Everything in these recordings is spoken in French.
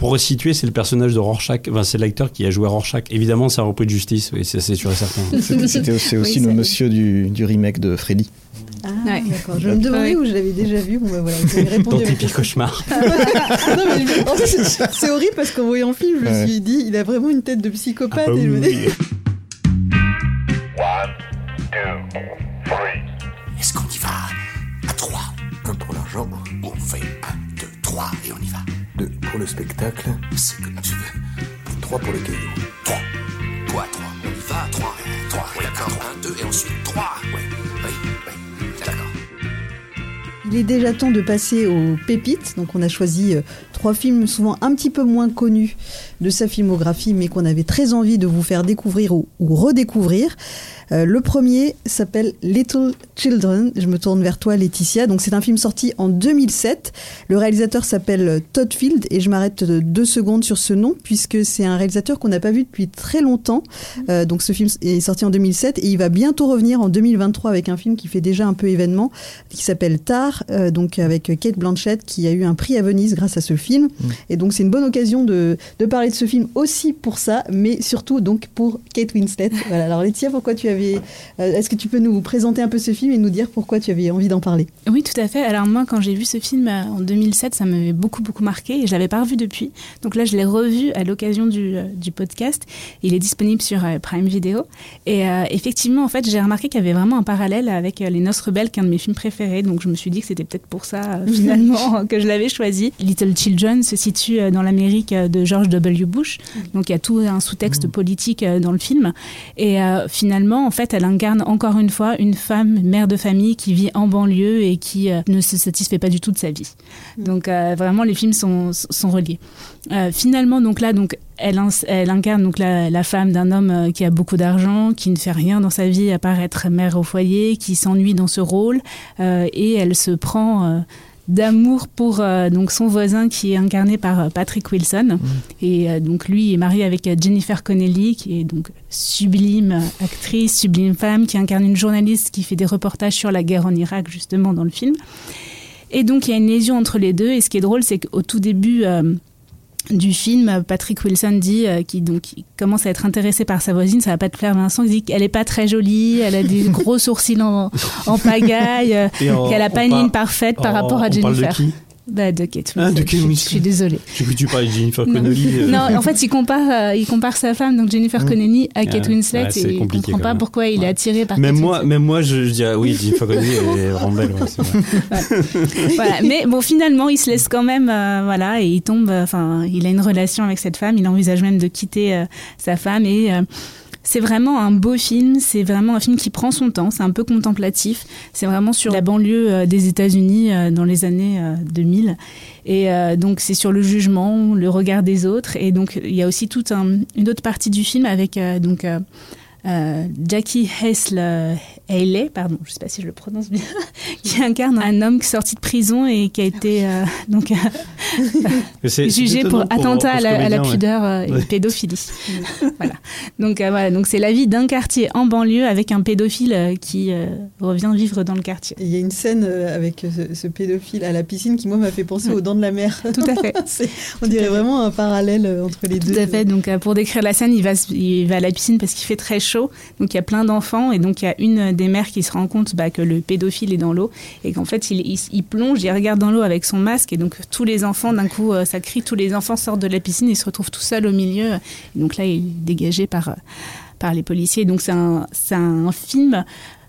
pour resituer, c'est le personnage de Rorschach. Enfin, c'est l'acteur qui a joué Rorschach. Évidemment, c'est un repris de justice, oui, c'est sûr et certain. C'était aussi, aussi le monsieur du, du, remake de Freddy. Ah, d'accord. Je me demandais où je l'avais déjà vu. Bon, ben voilà, vous avez répondu. Dans Tipeee Cauchemar. c'est horrible parce qu'en voyant le film, je me suis dit, il a vraiment une tête de psychopathe. Ah bah et je me dis... One, pour le spectacle. Ce que tu veux. Trois pour les cailloux. Trois. Quoi, trois On y va, trois. Trois, oui, d'accord. Un, deux et ensuite trois. Oui, oui, oui. D'accord. Il est déjà temps de passer aux pépites. Donc, on a choisi euh, trois films souvent un petit peu moins connus de sa filmographie, mais qu'on avait très envie de vous faire découvrir ou, ou redécouvrir. Euh, le premier s'appelle Little Children. Je me tourne vers toi, Laetitia. Donc, c'est un film sorti en 2007. Le réalisateur s'appelle Todd Field et je m'arrête deux secondes sur ce nom puisque c'est un réalisateur qu'on n'a pas vu depuis très longtemps. Euh, donc, ce film est sorti en 2007 et il va bientôt revenir en 2023 avec un film qui fait déjà un peu événement qui s'appelle Tar, euh, donc avec Kate Blanchett qui a eu un prix à Venise grâce à ce film. Mmh. Et donc, c'est une bonne occasion de, de, parler de ce film aussi pour ça, mais surtout donc pour Kate Winslet. Voilà. Alors, Laetitia, pourquoi tu avais euh, est-ce que tu peux nous présenter un peu ce film et nous dire pourquoi tu avais envie d'en parler? Oui, tout à fait. Alors moi, quand j'ai vu ce film euh, en 2007, ça m'avait beaucoup, beaucoup marqué et je l'avais pas revu depuis. Donc là, je l'ai revu à l'occasion du, euh, du, podcast. Il est disponible sur Prime Video. Et euh, effectivement, en fait, j'ai remarqué qu'il y avait vraiment un parallèle avec Les Noces Rebelles, qui est un de mes films préférés. Donc je me suis dit que c'était peut-être pour ça, euh, finalement, que je l'avais choisi. Little Children se situe dans l'Amérique de George W. Bush. Donc il y a tout un sous-texte politique dans le film. Et finalement, en fait, elle incarne encore une fois une femme, mère de famille qui vit en banlieue et qui euh, ne se satisfait pas du tout de sa vie. Donc euh, vraiment, les films sont, sont reliés. Euh, finalement, donc là, donc elle, elle incarne donc la, la femme d'un homme qui a beaucoup d'argent, qui ne fait rien dans sa vie à part être mère au foyer, qui s'ennuie dans ce rôle, et elle se prend d'amour pour euh, donc son voisin qui est incarné par euh, Patrick Wilson. Mmh. Et euh, donc lui est marié avec Jennifer Connelly, qui est donc sublime actrice, sublime femme, qui incarne une journaliste qui fait des reportages sur la guerre en Irak justement dans le film. Et donc il y a une lésion entre les deux. Et ce qui est drôle, c'est qu'au tout début du film, Patrick Wilson dit euh, qu'il donc commence à être intéressé par sa voisine, ça va pas te plaire Vincent, il dit qu'elle est pas très jolie, elle a des gros sourcils en, en pagaille, euh, qu'elle a pas une ligne parfaite par rapport à Jennifer. Bah, de Kate Winslet. Ah, de Kate Winslet. Je suis désolée. J'ai cru que tu parlais de Jennifer Connelly. Euh. Non, en fait, il compare, euh, il compare sa femme, donc Jennifer. Connelly, à Kate Winslet, ouais, et il comprend pas pourquoi il est attiré par même Kate moi, Même moi, je, je, dirais oui, Jennifer Connelly, elle est vraiment belle. Ouais, voilà. Mais bon, finalement, il se laisse quand même, euh, voilà, et il tombe, enfin, il a une relation avec cette femme, il envisage même de quitter euh, sa femme et c'est vraiment un beau film, c'est vraiment un film qui prend son temps, c'est un peu contemplatif, c'est vraiment sur la banlieue euh, des États-Unis euh, dans les années 2000. Et euh, donc c'est sur le jugement, le regard des autres, et donc il y a aussi toute un, une autre partie du film avec donc Jackie Hessle Haley, pardon, je ne sais pas si je le prononce bien, qui incarne un homme sorti de prison et qui a été euh, donc jugé pour attentat à, la, à la, pudeur ouais. et ouais. pédophilie. voilà. Donc euh, voilà, donc c'est la vie d'un quartier en banlieue avec un pédophile euh, qui revient vivre dans le quartier. Il y a une scène avec ce, ce, pédophile à la piscine qui moi m'a fait penser aux dents de la mer. Tout à fait. on dirait vraiment un parallèle entre les deux. Tout à fait. Donc pour décrire la scène, il va il va à la piscine parce qu'il fait très chaud. Donc il y a plein d'enfants et donc il y a une des mères qui se rend compte bah, que le pédophile est dans l'eau et qu'en fait il, plonge, il regarde dans l'eau avec son masque et donc tous les enfants d'un coup euh, ça crie, tous les enfants sortent de la piscine et se retrouvent tout seuls au milieu. Et donc là il est dégagé par par les policiers. Donc c'est un, un film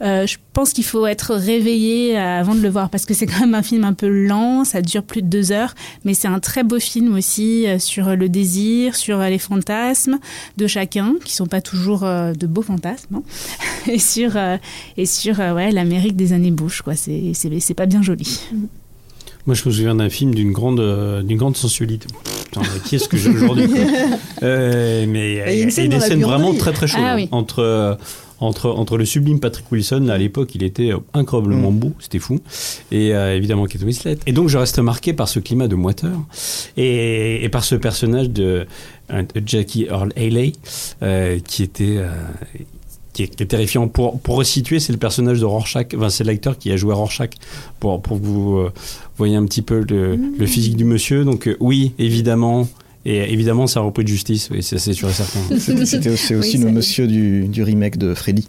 euh, je pense qu'il faut être réveillé avant de le voir parce que c'est quand même un film un peu lent, ça dure plus de deux heures, mais c'est un très beau film aussi euh, sur le désir, sur les fantasmes de chacun, qui sont pas toujours euh, de beaux fantasmes, hein, et sur, euh, et sur euh, ouais, l'Amérique des années Bush, quoi. C'est, c'est, c'est pas bien joli. Moi, je me souviens d'un film d'une grande, euh, d'une grande sensualité. Putain, qui est-ce que j'ai aujourd'hui euh, Mais il y a, il y a des scènes vraiment très très chaudes ah, oui. entre entre, entre le sublime Patrick Wilson, à l'époque il était incroyablement mmh. beau, c'était fou, et euh, évidemment Kate Winslet. Et donc je reste marqué par ce climat de moiteur, et, et par ce personnage de, de Jackie Earl Haley, euh, qui était... Euh, qui est, qui est, terrifiant. Pour, pour resituer, c'est le personnage de Rorschach, enfin, c'est l'acteur qui a joué Rorschach, pour, pour que vous euh, voyez un petit peu le, mmh. le, physique du monsieur. Donc euh, oui, évidemment, Et évidemment, ça a repris de justice, oui, c'est sûr et certain. C'est aussi Oui, le monsieur du, du remake de Freddy.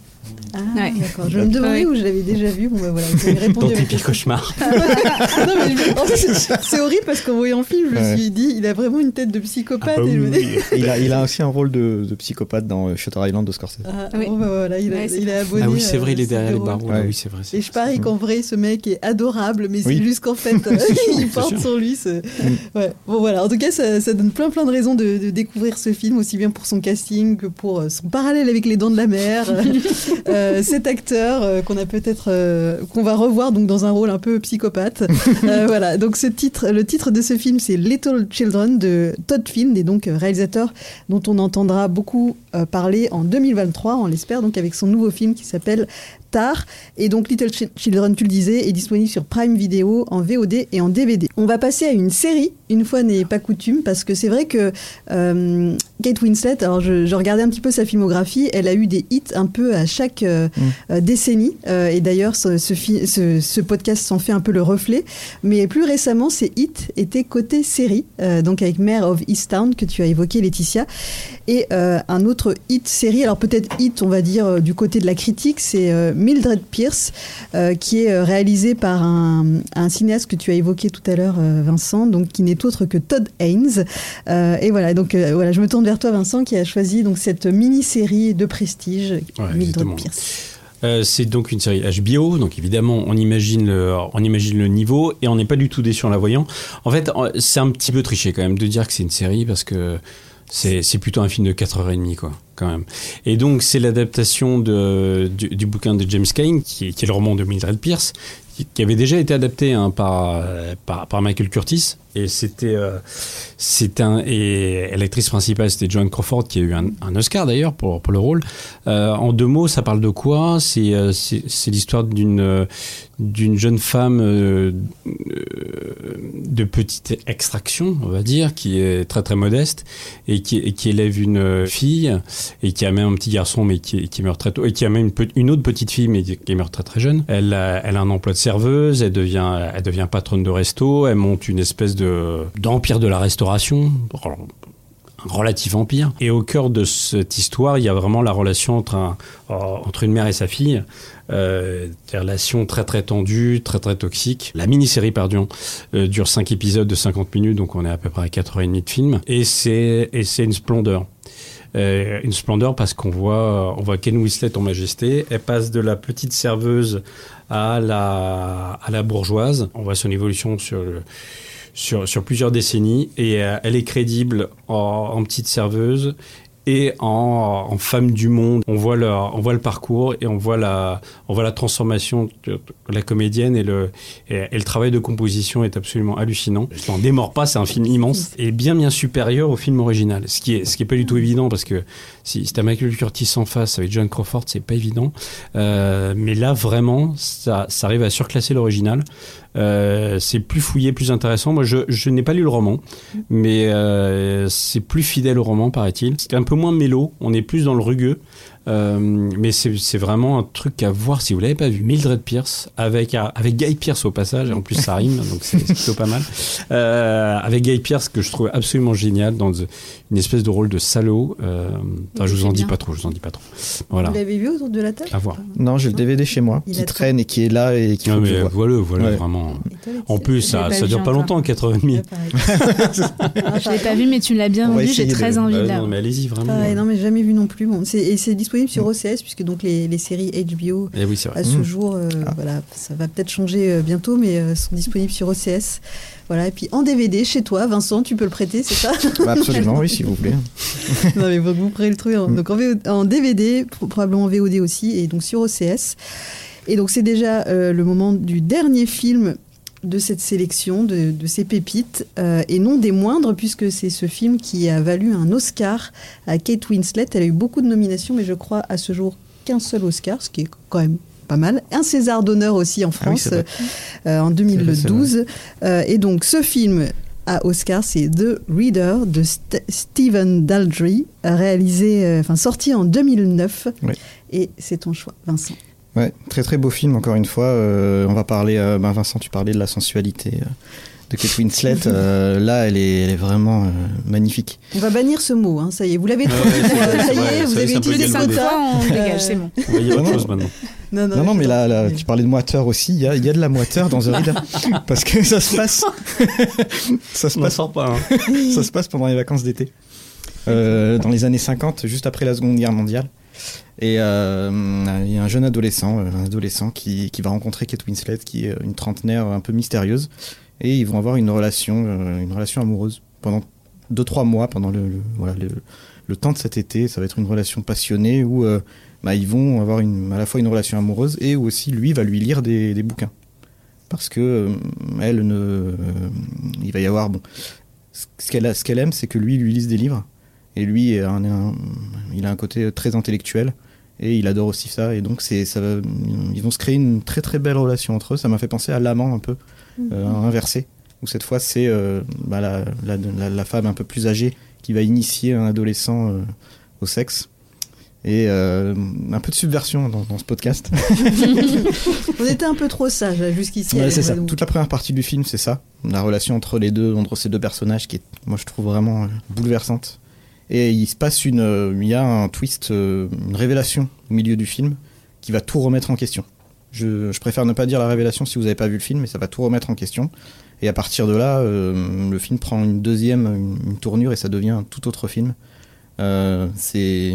Ah, Ouais. d'accord. Je me demandais Ouais. où je l'avais déjà vu. Bon, bah voilà, vous avez répondu Dans tes pires cauchemars. non, mais je- en fait, c'est- horrible parce qu'en voyant le film, je me Ouais. suis dit, il a vraiment une tête de psychopathe. Ah bah et je me oui, dis- oui. Et il, a, il a aussi un rôle de, de psychopathe dans euh, Shutter Island de Scorsese. Ah, Oui. bon, bah voilà, il, a, Ouais, c'est il est abonné. Ah oui, c'est vrai, euh, il est derrière les barreaux. Ouais. Oui, c'est vrai. Et je parie qu'en vrai, ce mec est adorable, mais c'est juste qu'en fait, euh, il porte sur lui. ce- Ouais. Bon, voilà. En tout cas, ça, ça donne plein, plein de raisons de, de découvrir ce film, aussi bien pour son casting que pour son parallèle avec Les Dents de la Mer. Euh, cet acteur euh, qu'on a peut-être, euh, qu'on va revoir donc dans un rôle un peu psychopathe. Euh, voilà. Donc, ce titre, le titre de ce film, c'est Little Children de Todd Field, et donc euh, réalisateur dont on entendra beaucoup euh, parler en 2023, on l'espère, donc avec son nouveau film qui s'appelle Tar. Et donc Little Chi- Children, tu le disais, est disponible sur Prime Video en VOD et en DVD. On va passer à une série, une fois n'est pas coutume, parce que c'est vrai que euh, Kate Winslet, alors je, je regardais un petit peu sa filmographie, elle a eu des hits un peu à chaque euh, euh, décennie. Euh, et d'ailleurs, ce, ce, fi- ce- ce podcast s'en fait un peu le reflet. Mais plus récemment, ces hits étaient côté série, donc avec Mare of Easttown que tu as évoqué, Laetitia, et un autre hit série. Alors peut-être hit, on va dire du côté de la critique, c'est Mildred Pierce, euh, qui est euh, réalisé par un, un cinéaste que tu as évoqué tout à l'heure, euh, Vincent, donc qui n'est autre que Todd Haynes. Et voilà, donc voilà, je me tourne vers toi, Vincent, qui a choisi donc cette mini-série de prestige, Ouais, Mildred. Pierce. Euh, c'est donc une série HBO, donc évidemment on imagine le, on imagine le niveau et on n'est pas du tout déçu en la voyant. En fait, c'est un petit peu triché quand même de dire que c'est une série parce que c'est plutôt un film de 4h30 quoi, quand même. Et donc c'est l'adaptation du, bouquin de James Cain qui, qui est le roman de Mildred Pierce qui, avait déjà été adapté hein, par, euh, par par Michael Curtis et c'était euh, et l'actrice principale c'était Joan Crawford qui a eu un, Oscar d'ailleurs pour pour le rôle. Euh, en deux mots, ça parle de quoi? C'est c'est l'histoire d'une jeune femme de petite extraction, on va dire, qui est très très modeste et qui, qui élève une fille et qui a même un petit garçon mais qui, qui meurt très tôt et qui a même une, une autre petite fille mais qui meurt très très jeune. Elle a, elle a un emploi de serveuse, elle devient elle devient patronne de resto, elle monte une espèce de d'empire de la restauration un relatif empire. Et au cœur de cette histoire, il y a vraiment la relation entre, euh, entre une mère et sa fille. Euh, des relations très très tendues, très très toxiques. La mini-série, pardon, euh, dure 5 épisodes de 50 minutes, donc on est à peu près à 4h30 de film. Et c'est une splendeur. Euh, une splendeur parce qu'on voit, on voit Ken Winslet en majesté. Elle passe de la petite serveuse à la, à la bourgeoise. On voit son évolution sur le, sur, sur plusieurs décennies et euh, elle est crédible en, en petite serveuse et en, en femme du monde. On voit, le, on voit le parcours et on voit la, on voit la transformation de de la comédienne et le, et, et le travail de composition est absolument hallucinant. Je n'en démords pas, c'est un film immense et bien bien supérieur au film original. Ce qui est, ce qui est pas du tout évident parce que si, si t'as Michael Curtis en face avec John Crawford, c'est pas évident. Euh, mais là vraiment, ça, arrive à surclasser l'original. Euh, c'est plus fouillé, plus intéressant. Moi, je, je n'ai pas lu le roman, mais euh, c'est plus fidèle au roman, paraît-il. C'est un peu moins mélo, on est plus dans le rugueux. Euh, mais c'est c'est vraiment un truc à voir si vous l'avez pas vu. Mildred Pierce avec avec Guy Pierce au passage, et en plus ça rime, donc c'est plutôt pas mal. Euh, avec Guy Pierce que je trouve absolument génial dans une espèce de rôle de salaud. Euh, enfin, je vous en dis bien. pas trop, je vous en dis pas trop. Voilà, Vous l'avez vu autour de la table à voir. Non, j'ai le DVD chez moi, Il qui traîne et qui est là et qui Non mais voilà, voilà Ouais. vraiment. Toi, En plus, ça, ça dure vu pas longtemps, 4h30. Ouais, pareil. Ah, Je l'ai pas vu, mais tu l'as bien vendu. J'ai très de- envie de Bah la non, voir. mais allez-y, vraiment. Pareil, non, mais jamais vu non plus. Bon, et c'est disponible sur OCS, puisque donc les, les séries HBO Eh oui, à ce Mm. jour, euh, Ah. voilà, ça va peut-être changer euh, bientôt, mais euh, sont disponibles sur OCS. Voilà, et puis en DVD chez toi, Vincent, tu peux le prêter, c'est ça? Bah, absolument, oui, s'il vous plaît. Non, mais vous prêtez le truc. hein. Mm. Donc en, VO en DVD, pro- probablement en VOD aussi, et donc sur OCS. Et donc c'est déjà le moment du dernier film de cette sélection, de, de ces pépites, euh, et non des moindres, puisque c'est ce film qui a valu un Oscar à Kate Winslet. Elle a eu beaucoup de nominations, mais je crois à ce jour qu'un seul Oscar, ce qui est quand même pas mal. Un César d'honneur aussi en Ah oui, France vrai. euh, en 2012. Euh, et donc ce film à Oscar, c'est The Reader de St- Stephen Daldry, euh, réalisé, euh, enfin sorti en 2009. Oui. Et c'est ton choix, Vincent. Ouais, très très beau film, encore une fois. Euh, on va parler, euh, ben Vincent, tu parlais de la sensualité euh, de Kate Winslet, euh, là, elle est, elle est vraiment euh, magnifique. On va bannir ce mot, hein, ça y est, vous l'avez trouvé. ouais, ça y est, vous ça avez c'est un peu utilisé Cinq fois, on dégage, c'est bon. On va y Non, autre chose maintenant. Non, Non, non, mais là, là, tu parlais de moiteur aussi, il y a, il y a de la moiteur dans The Reader. Parce que ça se passe. ça, se passe sort pas. hein. ça se passe pendant les vacances d'été. Euh, dans les années 50, juste après la Seconde Guerre mondiale. Et euh, il y a un jeune adolescent, euh, un adolescent qui, qui va rencontrer Kate Winslet, qui est une trentenaire un peu mystérieuse, et ils vont avoir une relation, euh, une relation amoureuse pendant 2-3 mois, pendant le, le- temps de cet été. Ça va être une relation passionnée où bah, ils vont avoir une, à la fois une relation amoureuse et où aussi lui va lui lire des, des bouquins. Parce que elle ne, il va y avoir bon, ce qu'elle ce qu'elle aime, c'est que lui lui lise des livres. Et lui, il a un côté très intellectuel. Et il adore aussi ça. Et donc, c'est, ça va- ils vont se créer une très très belle relation entre eux. Ça m'a fait penser à l'amant un peu, euh, inversé. Où cette fois, c'est euh, bah, la, la, la- la femme un peu plus âgée qui va initier un adolescent euh, au sexe. Et un peu de subversion dans, dans ce podcast. On était un peu trop sage jusqu'ici. Ouais, c'est ça. Toute la première partie du film, c'est ça. La relation entre les deux, entre ces deux personnages, qui est, moi, je trouve vraiment bouleversante. Et il se passe une, euh, il y a un twist, euh, une révélation au milieu du film qui va tout remettre en question. Je, préfère ne pas dire la révélation si vous n'avez pas vu le film, mais ça va tout remettre en question. Et à partir de là, euh, le film prend une deuxième tournure et ça devient un tout autre film. C'est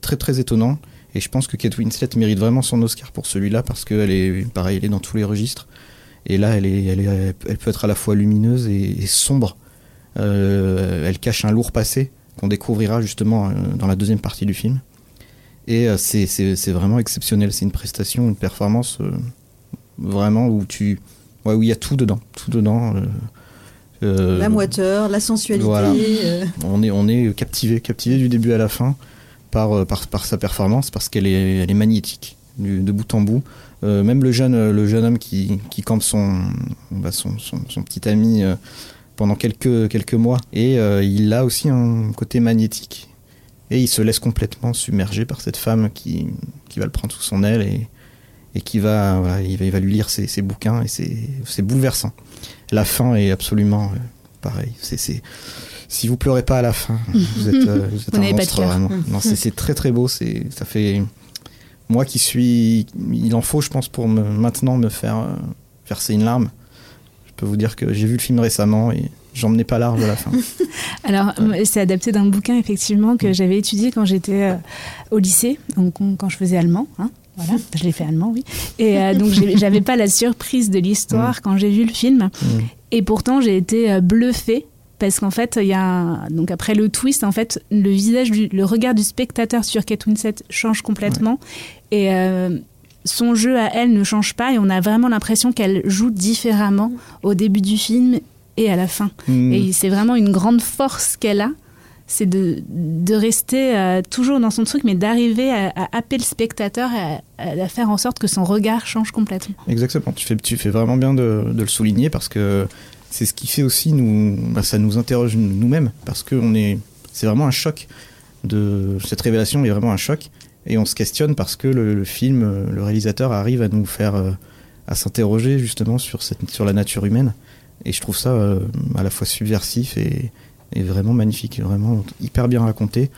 très très étonnant. Et je pense que Kate Winslet mérite vraiment son Oscar pour celui-là parce qu'elle est, pareil, elle est dans tous les registres. Et là, elle, est, elle, peut être à la fois lumineuse et sombre. Euh, elle cache un lourd passé qu'on découvrira justement euh, dans la deuxième partie du film. Et euh, c'est- vraiment exceptionnel. C'est une prestation, une performance vraiment où tu, ouais, où il y a tout dedans, tout dedans. euh, La moiteur, la sensualité. Voilà. euh, on est, on est captivé, captivé du début à la fin par, par, par sa performance parce qu'elle est, elle est magnétique du- de bout en bout. Euh, même le jeune, le jeune homme qui, qui campe son, bah, son, son, son petit ami pendant quelques, quelques mois et euh, il a aussi un côté magnétique et il se laisse complètement submerger par cette femme qui, qui va le prendre sous son aile et, et qui va, voilà, il va, il va lui lire ses, ses bouquins et c'est bouleversant. La fin est absolument euh, pareil. C'est c'est- si vous pleurez pas à la fin, vous êtes, euh, vous êtes un monstre vraiment. Non, c'est c'est très très beau. C'est ça fait moi qui suis, il en faut, je pense, pour me, maintenant me faire euh, verser une larme. Je peux vous dire que j'ai vu le film récemment et j'en menais pas large à la fin. Alors, c'est adapté d'un bouquin, effectivement, que j'avais étudié quand j'étais euh, au lycée, donc on- quand je faisais allemand. hein. Voilà, je l'ai fait allemand, oui. Et euh, donc, j'avais pas la surprise de l'histoire quand j'ai vu le film. Mm. Et pourtant, j'ai été euh, bluffée. Parce qu'en fait, il y a donc après le twist, en fait, le visage, du, le regard du spectateur sur Kate Winslet change complètement et euh, son jeu à elle ne change pas et on a vraiment l'impression qu'elle joue différemment au début du film et à la fin. Mm. Et c'est vraiment une grande force qu'elle a, c'est de, de rester euh, toujours dans son truc, mais d'arriver à, à happer le spectateur, à, à faire en sorte que son regard change complètement. Exactement, tu fais, tu fais vraiment bien de, de le souligner parce que c'est ce qui fait aussi, nous, bah, ça nous interroge nous-mêmes parce que c'est vraiment un choc. De, cette révélation est vraiment un choc et on se questionne parce que le, le film, euh, le réalisateur arrive à nous faire, euh, à s'interroger justement sur, cette, sur la nature humaine et je trouve ça euh, à la fois subversif et, et vraiment magnifique, vraiment hyper bien raconté.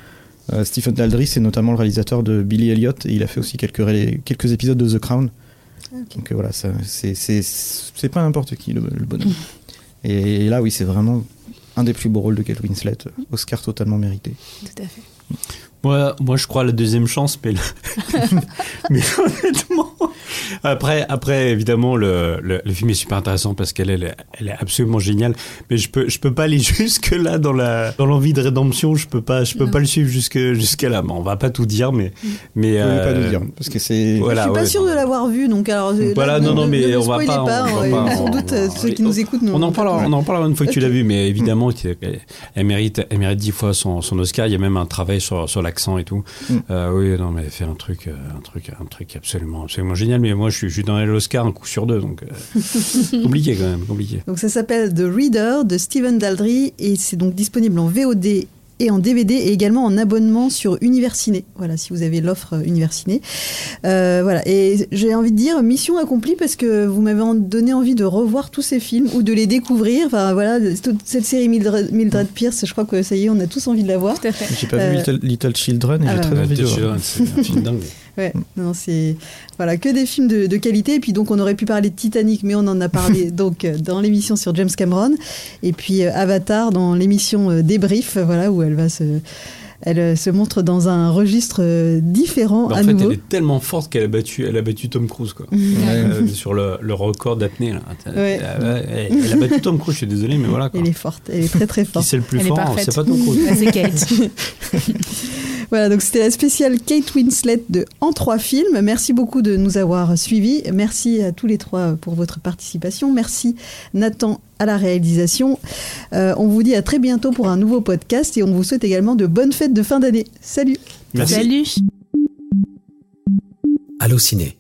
Euh, Stephen Daldry, c'est notamment le réalisateur de Billy Elliot et il a fait aussi quelques, quelques épisodes de The Crown. Donc voilà, c'est, pas n'importe qui le, le bonhomme. Et, là, oui, c'est vraiment un des plus beaux rôles de Kate Winslet. Oscar totalement mérité. Tout à fait. Moi, moi, je crois à la deuxième chance, mais, le- mais honnêtement. Après, après évidemment, le, le, le film est super intéressant parce qu'elle elle, est- elle est absolument géniale. Mais je peux, je peux pas aller jusque là dans la, dans l'envie de rédemption. Je peux pas, je peux Non. pas le suivre jusque, jusqu'à là. Bon, on va pas tout dire, mais, mais Je peux pas euh, nous dire, parce que c'est... voilà, je suis pas ouais, sûre non. de l'avoir vu, donc alors. euh, Voilà, là, non, non, ne mais on va pas, on va ouais, pas, sans on- doute euh, on- ceux qui nous écoutent. On en parlera, on en parlera une fois que tu l'as vu, mais évidemment, elle, elle mérite, elle mérite dix fois son, son Oscar. Il y a même un travail sur, sur l'accent et tout. Mm. Euh, oui, non, mais fait un truc, euh, un truc, un truc absolument, absolument génial. Mais moi, je suis, je suis dans l'Oscar un coup sur deux, donc euh, compliqué quand même, compliqué. Donc ça s'appelle The Reader de Stephen Daldry et c'est donc disponible en VOD et en DVD et également en abonnement sur Universiné. Voilà, si vous avez l'offre euh, Universiné. Euh, voilà, et j'ai envie de dire mission accomplie parce que vous m'avez donné envie de revoir tous ces films ou de les découvrir. Enfin voilà, toute cette série Mildred, Mildred Pierce, je crois que ça y est, on a tous envie de la voir. Tout à fait. J'ai pas Euh, vu Little, Little Children et ah j'ai bah très Ouais, envie de voir. Children, c'est un film dingue. Ouais, non, c'est voilà que des films de, de qualité. Et puis donc on aurait pu parler de Titanic, mais on en a parlé donc euh, dans l'émission sur James Cameron. Et puis euh, Avatar dans l'émission euh, Débrief, voilà où elle va se, elle se montre dans un registre différent Bah, à en fait, nouveau. elle est tellement forte qu'elle a battu, elle a battu Tom Cruise quoi. Ouais. Euh, sur le, le record d'apnée là. Ouais. Elle a battu Tom Cruise. Je suis désolé, mais voilà. Quoi. Elle est forte, elle est très très Qui forte. c'est le plus Elle fort. C'est pas Tom Cruise. Ouais, c'est Kate. Voilà, donc c'était la spéciale Kate Winslet de En trois films. Merci beaucoup de nous avoir suivis. Merci à tous les trois pour votre participation. Merci Nathan à la réalisation. Euh, on vous dit à très bientôt pour un nouveau podcast et on vous souhaite également de bonnes fêtes de fin d'année. Salut Merci. Salut. Allociné,